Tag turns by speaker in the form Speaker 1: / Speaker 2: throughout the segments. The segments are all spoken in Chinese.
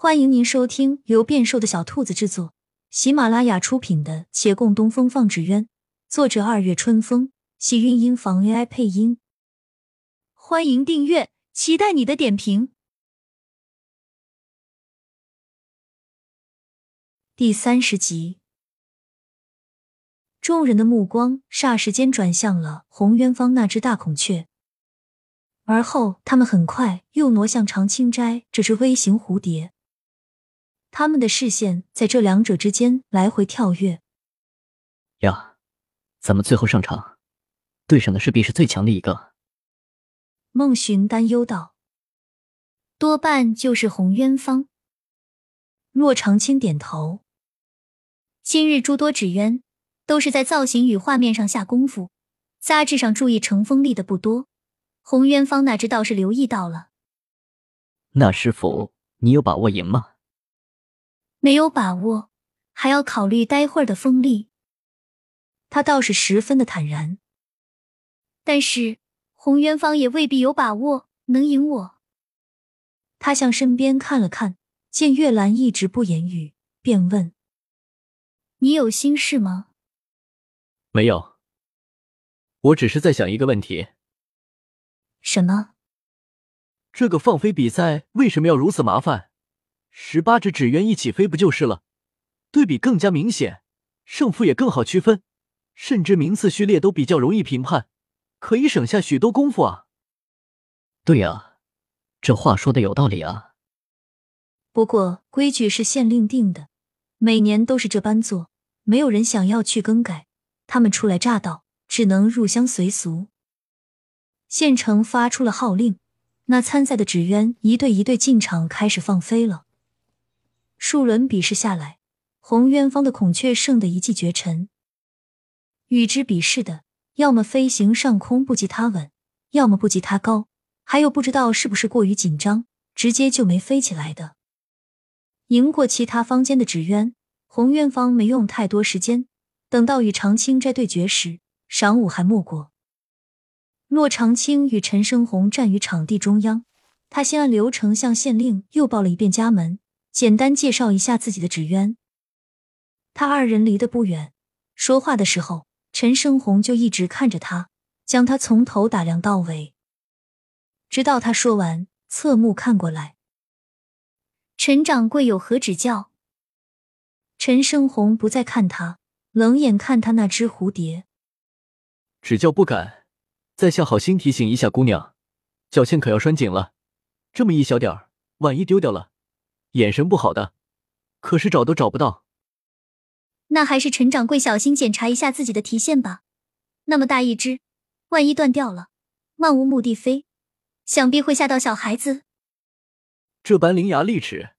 Speaker 1: 欢迎您收听由变瘦的小兔子制作、喜马拉雅出品的《且共东风放纸鸢》，作者二月春风，喜韵音房 AI 配音。欢迎订阅，期待你的点评。第三十集，众人的目光霎时间转向了红渊方那只大孔雀，而后他们很快又挪向长青斋这只微型蝴蝶。他们的视线在这两者之间来回跳跃。
Speaker 2: 呀，咱们最后上场，对上的势必是最强的一个。
Speaker 1: 孟寻担忧道：“多半就是红渊方。”洛长青点头：“今日诸多纸鸢都是在造型与画面上下功夫，杂志上注意成风力的不多。红渊方那只倒是留意到了。
Speaker 2: 那师傅，你有把握赢吗？”
Speaker 1: 没有把握，还要考虑待会儿的风力。他倒是十分的坦然，但是洪元芳也未必有把握能赢我。他向身边看了看，见月兰一直不言语，便问：“你有心事吗？”“
Speaker 3: 没有，我只是在想一个问题。”“
Speaker 1: 什么？”“
Speaker 3: 这个放飞比赛为什么要如此麻烦？”十八只纸鸢一起飞不就是了？对比更加明显，胜负也更好区分，甚至名次序列都比较容易评判，可以省下许多功夫啊！
Speaker 2: 对呀，这话说的有道理啊。
Speaker 1: 不过规矩是县令定的，每年都是这般做，没有人想要去更改。他们初来乍到，只能入乡随俗。县城发出了号令，那参赛的纸鸢一对一对进场，开始放飞了。数轮比试下来，红渊方的孔雀胜得一骑绝尘。与之比试的，要么飞行上空不及他稳，要么不及他高，还有不知道是不是过于紧张，直接就没飞起来的。赢过其他坊间的纸鸢，红渊方没用太多时间。等到与长青斋对决时，晌午还没过。骆长青与陈生红站于场地中央，他先按流程向县令又报了一遍家门。简单介绍一下自己的纸鸢。他二人离得不远，说话的时候，陈胜红就一直看着他，将他从头打量到尾，直到他说完，侧目看过来。陈掌柜有何指教？陈胜红不再看他，冷眼看他那只蝴蝶。
Speaker 3: 指教不敢，在下好心提醒一下姑娘，脚线可要拴紧了，这么一小点儿，万一丢掉了。眼神不好的，可是找都找不到。
Speaker 1: 那还是陈掌柜小心检查一下自己的提线吧。那么大一只，万一断掉了，漫无目的飞，想必会吓到小孩子。
Speaker 3: 这般伶牙俐齿，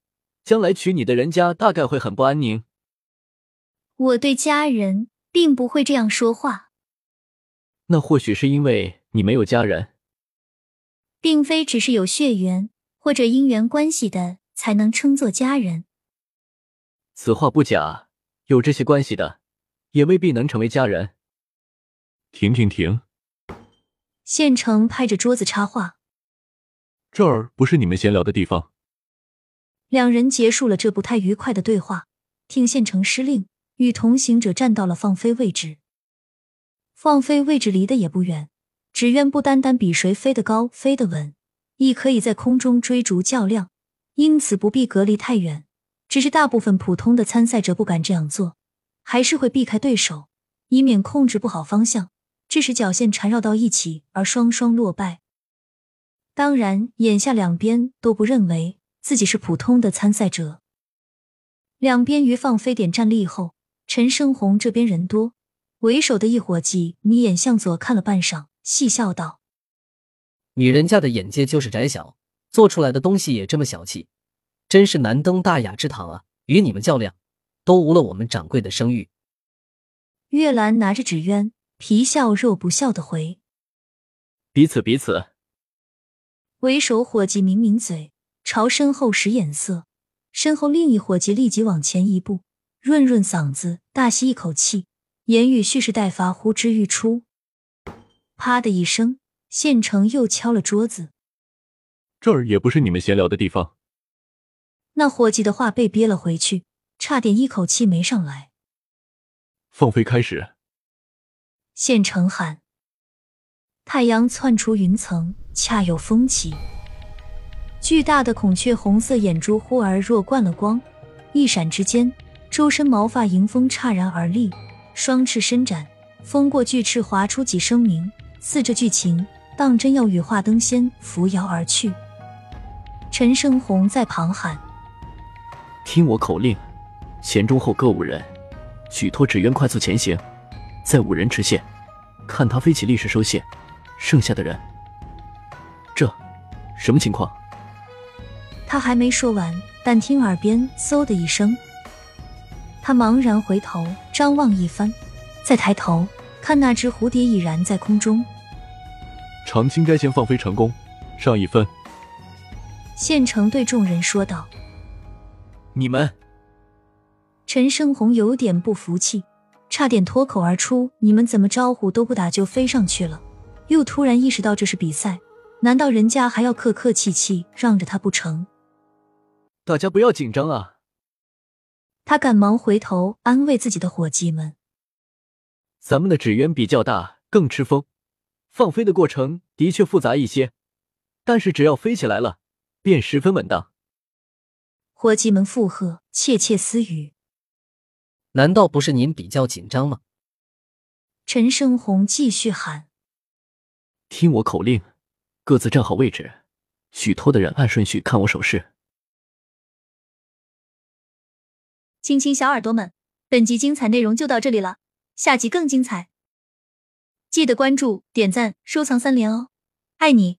Speaker 3: 将来娶你的人家大概会很不安宁。
Speaker 1: 我对家人并不会这样说话。
Speaker 3: 那或许是因为你没有家人，
Speaker 1: 并非只是有血缘或者姻缘关系的。才能称作家人。
Speaker 3: 此话不假，有这些关系的，也未必能成为家人。
Speaker 4: 停停停！
Speaker 1: 县城拍着桌子插话：“
Speaker 4: 这儿不是你们闲聊的地方。”
Speaker 1: 两人结束了这不太愉快的对话，听县城施令，与同行者站到了放飞位置。放飞位置离得也不远，只愿不单单比谁飞得高、飞得稳，亦可以在空中追逐较量。因此不必隔离太远，只是大部分普通的参赛者不敢这样做，还是会避开对手，以免控制不好方向，致使脚线缠绕到一起而双双落败。当然，眼下两边都不认为自己是普通的参赛者。两边于放飞点站立后，陈生红这边人多，为首的一伙计眯眼向左看了半晌，戏笑道：“
Speaker 5: 女人家的眼界就是窄小。”做出来的东西也这么小气，真是难登大雅之堂啊！与你们较量，都无了我们掌柜的声誉。
Speaker 1: 月兰拿着纸鸢，皮笑肉不笑的回：“
Speaker 3: 彼此彼此。”
Speaker 1: 为首伙计抿抿嘴，朝身后使眼色。身后另一伙计立即往前一步，润润嗓子，大吸一口气，言语蓄势待发，呼之欲出。啪的一声，县城又敲了桌子。
Speaker 4: 这儿也不是你们闲聊的地方。
Speaker 1: 那伙计的话被憋了回去，差点一口气没上来。
Speaker 4: 放飞开始！
Speaker 1: 县城喊。太阳窜出云层，恰有风起。巨大的孔雀红色眼珠忽而若灌了光，一闪之间，周身毛发迎风刹然而立，双翅伸展，风过巨翅划出几声鸣，似这剧情，当真要羽化登仙，扶摇而去。陈胜红在旁喊：“
Speaker 3: 听我口令，前中后各五人，举托纸鸢快速前行，在五人持线，看他飞起立时收线。”剩下的人，这什么情况？
Speaker 1: 他还没说完，但听耳边嗖的一声，他茫然回头张望一番，再抬头看那只蝴蝶已然在空中。
Speaker 4: 长青该先放飞成功，上一分。
Speaker 1: 县城对众人说道：“
Speaker 3: 你们。”
Speaker 1: 陈胜红有点不服气，差点脱口而出：“你们怎么招呼都不打就飞上去了？”又突然意识到这是比赛，难道人家还要客客气气让着他不成？
Speaker 3: 大家不要紧张啊！
Speaker 1: 他赶忙回头安慰自己的伙计们：“
Speaker 3: 咱们的纸鸢比较大，更吃风，放飞的过程的确复杂一些，但是只要飞起来了，便十分稳当。”
Speaker 1: 伙计们附和，窃窃私语：“
Speaker 5: 难道不是您比较紧张吗？”
Speaker 1: 陈胜红继续喊。
Speaker 3: 听我口令，各自站好位置。许托的人按顺序看我手势。
Speaker 1: 亲亲小耳朵们，本集精彩内容就到这里了，下集更精彩，记得关注、点赞、收藏三连哦，爱你！